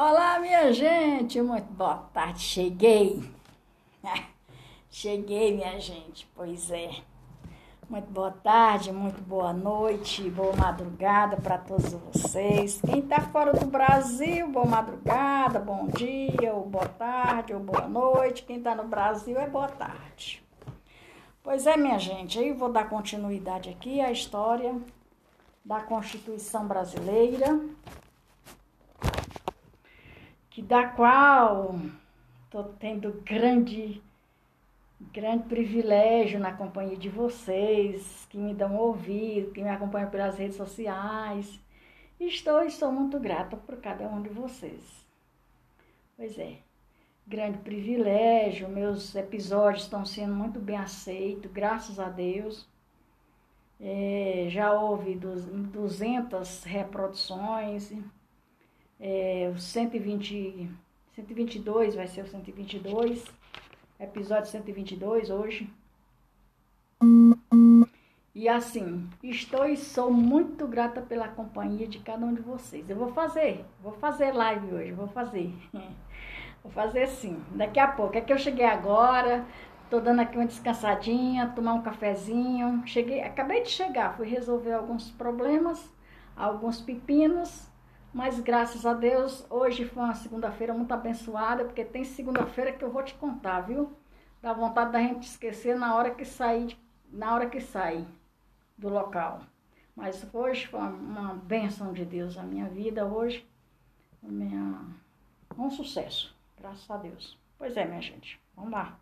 Olá, minha gente, muito boa tarde. Cheguei. Cheguei, minha gente. Pois é. Muito boa tarde, muito boa noite, boa madrugada para todos vocês. Quem está fora do Brasil, boa madrugada, bom dia, ou boa tarde, ou boa noite. Quem está no Brasil é boa tarde. Pois é, minha gente, aí vou dar continuidade aqui à história da Constituição Brasileira, que da qual estou tendo grande, grande privilégio na companhia de vocês, que me dão ouvido, que me acompanham pelas redes sociais. Estou, estou muito grata por cada um de vocês. Pois é, grande privilégio, meus episódios estão sendo muito bem aceitos, graças a Deus. É, já houve 200 reproduções, é, 120, 122 vai ser o 122, episódio 122 hoje. E assim, estou e sou muito grata pela companhia de cada um de vocês. Eu vou fazer, vou fazer live hoje, vou fazer. Vou fazer sim, daqui a pouco. É que eu cheguei agora, tô dando aqui uma descansadinha, tomar um cafezinho. Cheguei, acabei de chegar, fui resolver alguns problemas, alguns pepinos mas graças a Deus, hoje foi uma segunda-feira muito abençoada, porque tem segunda-feira que eu vou te contar, viu? Dá vontade da gente esquecer na hora que sair, na hora que sai do local. Mas hoje foi uma bênção de Deus na minha vida hoje. Minha, um sucesso, graças a Deus. Pois é, minha gente, vamos lá.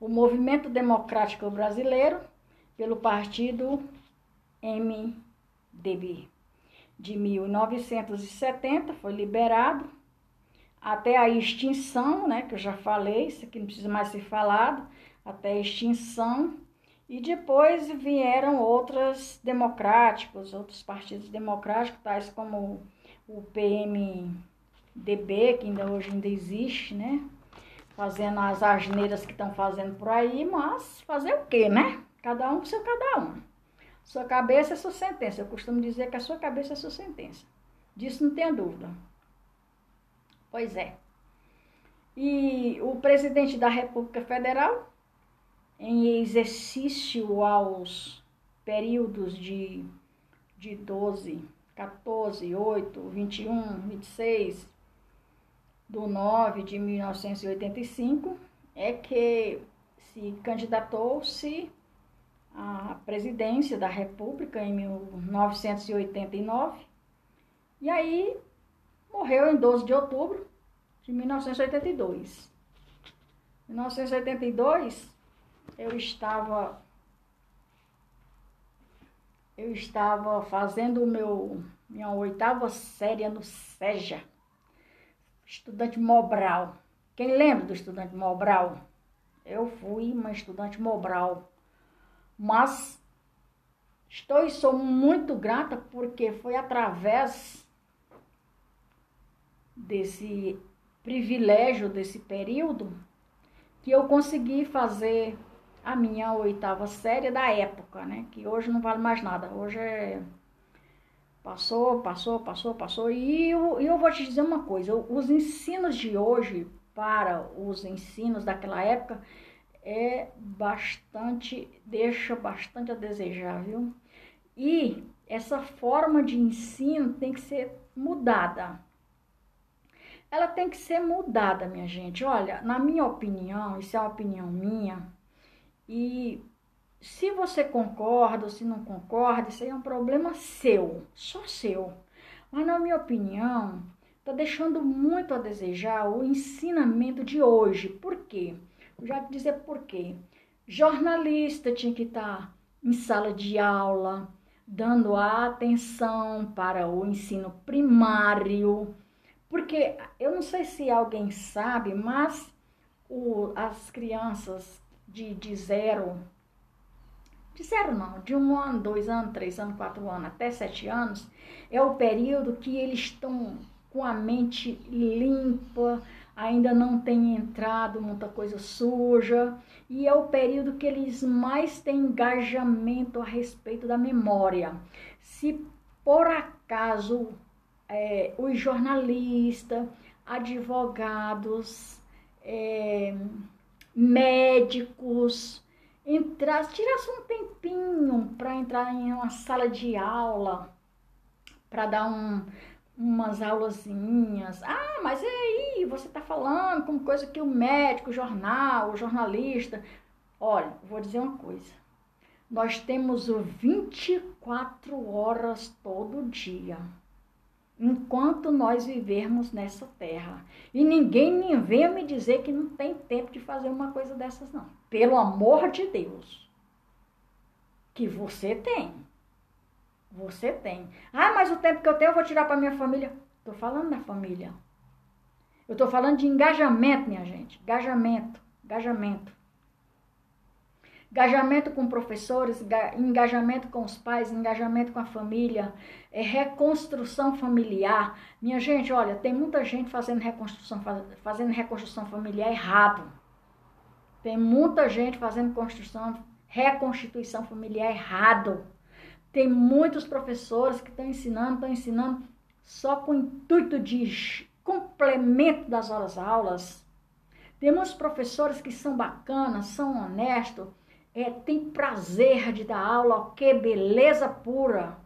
O Movimento Democrático Brasileiro, pelo partido MDB de 1970 foi liberado até a extinção, né, que eu já falei, isso aqui não precisa mais ser falado, até a extinção. E depois vieram outras democráticos, outros partidos democráticos, tais como o PMDB, que ainda hoje ainda existe, né? Fazendo as asneiras que estão fazendo por aí, mas fazer o quê, né? Cada um com seu cada um. Sua cabeça é sua sentença. Eu costumo dizer que a sua cabeça é sua sentença. Disso não tenha dúvida. Pois é. E o presidente da República Federal, em exercício aos períodos de, de 12, 14, 8, 21, 26, do 9 de 1985, é que se candidatou-se a presidência da República em 1989. E aí morreu em 12 de outubro de 1982. Em 1982 eu estava eu estava fazendo o meu minha oitava série no SEJA, estudante Mobral. Quem lembra do estudante Mobral? Eu fui uma estudante Mobral mas estou e sou muito grata porque foi através desse privilégio, desse período, que eu consegui fazer a minha oitava série da época, né? Que hoje não vale mais nada. Hoje é. Passou, passou, passou, passou. E eu, eu vou te dizer uma coisa: os ensinos de hoje para os ensinos daquela época é bastante, deixa bastante a desejar, viu? E essa forma de ensino tem que ser mudada. Ela tem que ser mudada, minha gente. Olha, na minha opinião, isso é uma opinião minha, e se você concorda ou se não concorda, isso aí é um problema seu, só seu. Mas na minha opinião, tá deixando muito a desejar o ensinamento de hoje. Por quê? Já dizer por quê. Jornalista tinha que estar em sala de aula, dando atenção para o ensino primário, porque eu não sei se alguém sabe, mas o, as crianças de, de zero, de zero não, de um ano, dois anos, três anos, quatro anos, até sete anos, é o período que eles estão com a mente limpa, ainda não tem entrado muita coisa suja, e é o período que eles mais têm engajamento a respeito da memória. Se por acaso é, os jornalistas, advogados, é, médicos, entrar, tirasse um tempinho para entrar em uma sala de aula, para dar um, umas aulazinhas. Ah, mas e aí, você está falando com coisa que o médico, o jornal, o jornalista. Olha, vou dizer uma coisa. Nós temos 24 horas todo dia enquanto nós vivermos nessa terra. E ninguém venha me dizer que não tem tempo de fazer uma coisa dessas, não. Pelo amor de Deus. Que você tem. Você tem. Ah, mas o tempo que eu tenho eu vou tirar para minha família. Estou falando da família. Eu estou falando de engajamento, minha gente. Engajamento. Engajamento engajamento com professores, engajamento com os pais, engajamento com a família, é reconstrução familiar. Minha gente, olha, tem muita gente fazendo reconstrução, fazendo reconstrução familiar errado. Tem muita gente fazendo construção, reconstituição familiar errado. Tem muitos professores que estão ensinando, estão ensinando só com o intuito de complemento das horas aulas. Tem muitos professores que são bacanas, são honestos, é, tem prazer de dar aula, que beleza pura.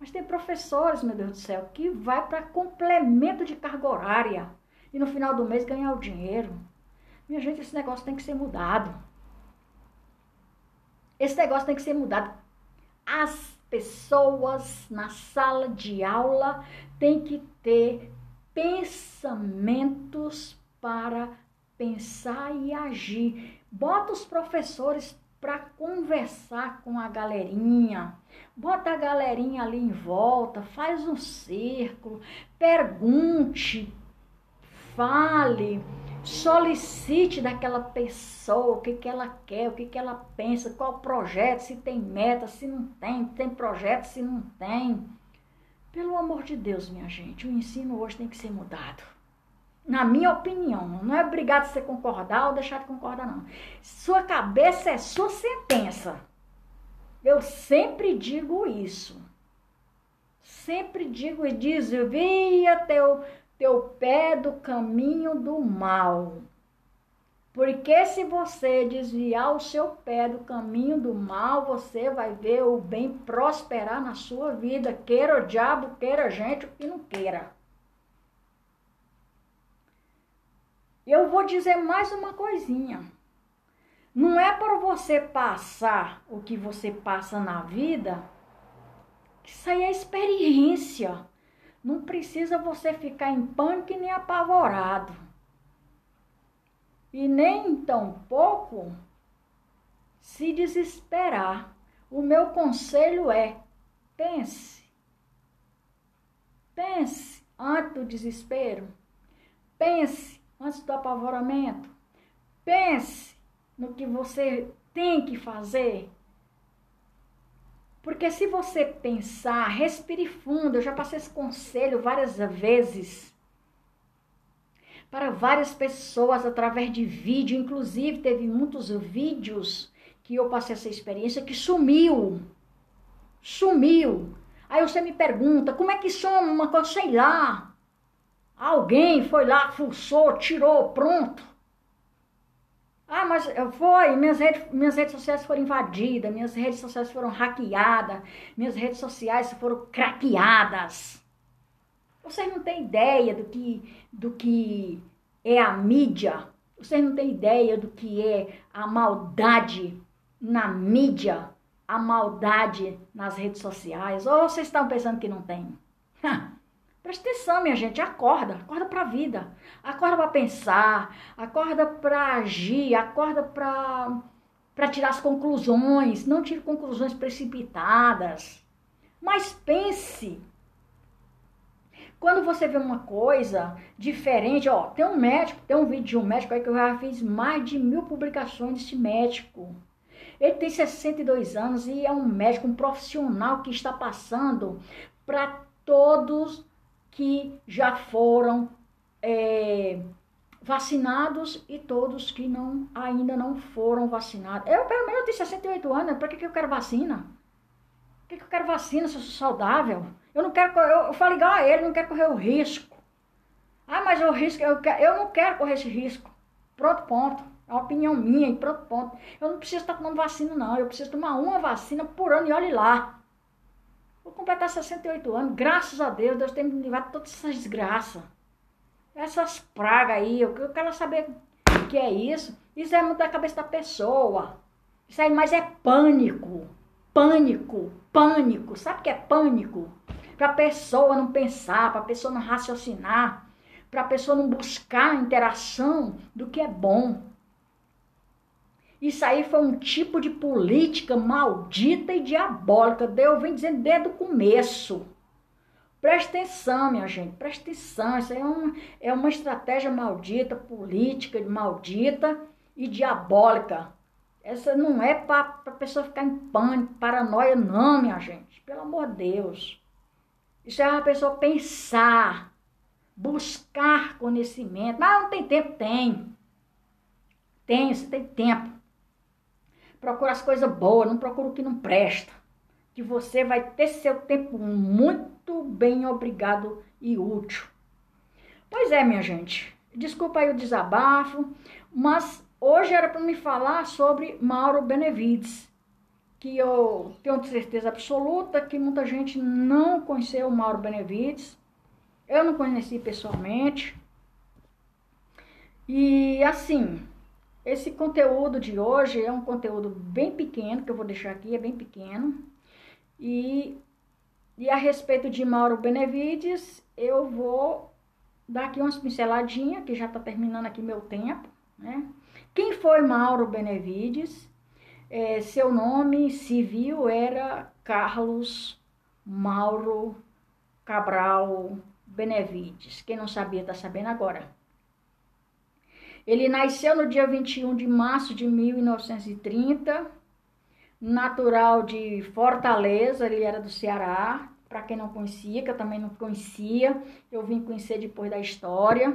Mas tem professores, meu Deus do céu, que vai para complemento de carga horária e no final do mês ganhar o dinheiro. Minha gente, esse negócio tem que ser mudado. Esse negócio tem que ser mudado. As pessoas na sala de aula têm que ter pensamentos para pensar e agir. Bota os professores para conversar com a galerinha. Bota a galerinha ali em volta, faz um círculo, pergunte, fale, solicite daquela pessoa o que, que ela quer, o que, que ela pensa, qual projeto, se tem meta, se não tem, tem projeto, se não tem. Pelo amor de Deus, minha gente, o ensino hoje tem que ser mudado na minha opinião. Não é obrigado você concordar ou deixar de concordar, não. Sua cabeça é sua sentença. Eu sempre digo isso. Sempre digo e desvia teu, teu pé do caminho do mal. Porque se você desviar o seu pé do caminho do mal, você vai ver o bem prosperar na sua vida. Queira o diabo, queira a gente, o que não queira. Eu vou dizer mais uma coisinha. Não é para você passar o que você passa na vida, que isso aí é experiência. Não precisa você ficar em pânico nem apavorado. E nem tão pouco se desesperar. O meu conselho é: pense. Pense antes do desespero. Pense antes do apavoramento. Pense no que você tem que fazer. Porque se você pensar, respire fundo, eu já passei esse conselho várias vezes para várias pessoas através de vídeo, inclusive teve muitos vídeos que eu passei essa experiência que sumiu. Sumiu. Aí você me pergunta, como é que some uma coisa, sei lá. Alguém foi lá, fuçou, tirou, pronto. Ah, mas foi, minhas redes, minhas redes sociais foram invadidas, minhas redes sociais foram hackeadas, minhas redes sociais foram craqueadas. Vocês não têm ideia do que, do que é a mídia, vocês não têm ideia do que é a maldade na mídia, a maldade nas redes sociais, ou vocês estão pensando que não tem? Presta atenção, minha gente, acorda, acorda para a vida, acorda para pensar, acorda para agir, acorda para tirar as conclusões, não tire conclusões precipitadas, mas pense. Quando você vê uma coisa diferente, ó, tem um médico, tem um vídeo de um médico aí que eu já fiz mais de mil publicações desse médico. Ele tem 62 anos e é um médico, um profissional que está passando para todos que já foram é, vacinados e todos que não, ainda não foram vacinados. Eu, pelo menos, tenho 68 anos, para que, que eu quero vacina? Por que, que eu quero vacina se eu sou saudável? Eu não quero, eu, eu falo igual a ele, não quero correr o risco. Ah, mas o risco, eu, eu não quero correr esse risco. Pronto, ponto. É uma opinião minha e pronto, ponto. Eu não preciso estar tomando vacina, não. Eu preciso tomar uma vacina por ano e olhe lá. Vou completar 68 anos. Graças a Deus, Deus tem me livrado de todas essas desgraças. Essas pragas aí. Eu, eu quero saber o que é isso. Isso é muito da cabeça da pessoa. Isso aí, mas é pânico. Pânico, pânico. Sabe o que é pânico? Para a pessoa não pensar, para a pessoa não raciocinar, para a pessoa não buscar interação do que é bom. Isso aí foi um tipo de política maldita e diabólica. Deus vem dizendo desde o começo. Presta atenção, minha gente, presta atenção. Isso é uma, é uma estratégia maldita, política maldita e diabólica. Essa não é para a pessoa ficar em pânico, paranoia, não, minha gente. Pelo amor de Deus. Isso é uma pessoa pensar, buscar conhecimento. Mas não tem tempo? Tem. Tem, você tem tempo. Procura as coisas boas, não procura o que não presta. Que você vai ter seu tempo muito bem obrigado e útil. Pois é, minha gente. Desculpa aí o desabafo, mas Hoje era para me falar sobre Mauro Benevides, que eu tenho certeza absoluta que muita gente não conheceu o Mauro Benevides. Eu não conheci pessoalmente. E assim, esse conteúdo de hoje é um conteúdo bem pequeno, que eu vou deixar aqui, é bem pequeno. E, e a respeito de Mauro Benevides, eu vou dar aqui umas pinceladinhas, que já está terminando aqui meu tempo, né? Quem foi Mauro Benevides? É, seu nome civil era Carlos Mauro Cabral Benevides. Quem não sabia está sabendo agora. Ele nasceu no dia 21 de março de 1930, natural de Fortaleza, ele era do Ceará. Para quem não conhecia, que eu também não conhecia, eu vim conhecer depois da história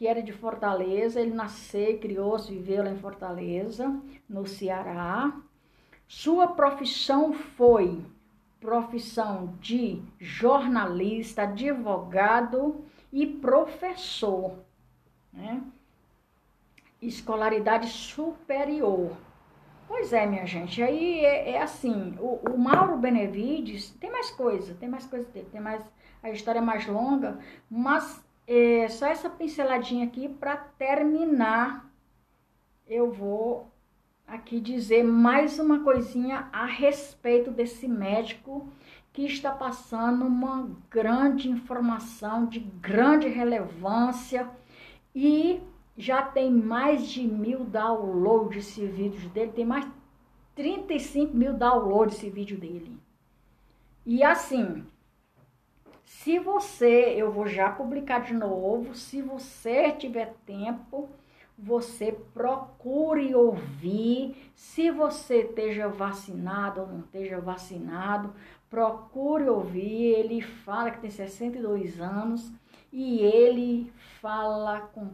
que era de Fortaleza. Ele nasceu, criou-se, viveu lá em Fortaleza, no Ceará. Sua profissão foi profissão de jornalista, advogado e professor, né? Escolaridade superior. Pois é, minha gente, aí é, é assim, o, o, Mauro Benevides, tem mais coisa, tem mais coisa dele, tem mais, a história é mais longa, mas é, só essa pinceladinha aqui para terminar. Eu vou aqui dizer mais uma coisinha a respeito desse médico que está passando uma grande informação de grande relevância e já tem mais de mil downloads esse vídeo dele, tem mais 35 mil downloads esse vídeo dele. E assim, se você, eu vou já publicar de novo, se você tiver tempo, você procure ouvir. Se você esteja vacinado ou não esteja vacinado, procure ouvir. Ele fala que tem 62 anos e ele fala com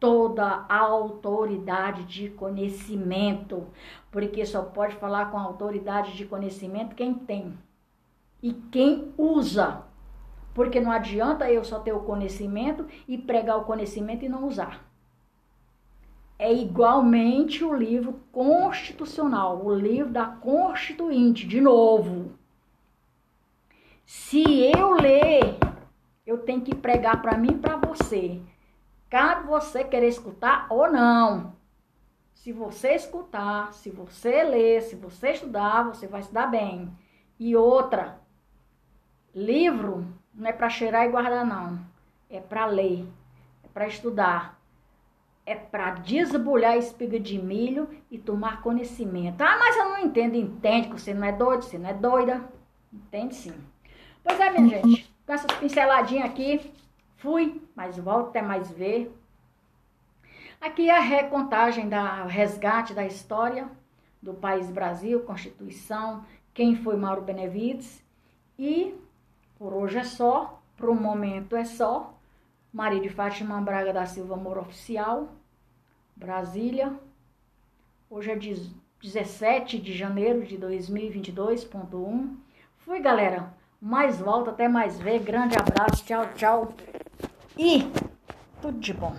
toda a autoridade de conhecimento, porque só pode falar com autoridade de conhecimento quem tem e quem usa. Porque não adianta eu só ter o conhecimento e pregar o conhecimento e não usar. É igualmente o livro constitucional, o livro da Constituinte, de novo. Se eu ler, eu tenho que pregar para mim e para você. Cabe você querer escutar ou não. Se você escutar, se você ler, se você estudar, você vai se dar bem. E outra, livro não é para cheirar e guardar, não. É para ler, é para estudar, é para desbulhar a espiga de milho e tomar conhecimento. Ah, mas eu não entendo. Entende que você não é doido, você não é doida. Entende sim. Pois é, minha gente, com essas pinceladinhas aqui, fui, mas volto até mais ver. Aqui é a recontagem da resgate da história do país Brasil, Constituição, quem foi Mauro Benevides e por hoje é só, para o momento é só. Maria de Fátima Braga da Silva Amor Oficial, Brasília. Hoje é 17 de janeiro de 2022.1. Fui, galera. Mais volta, até mais ver. Grande abraço, tchau, tchau. E tudo de bom.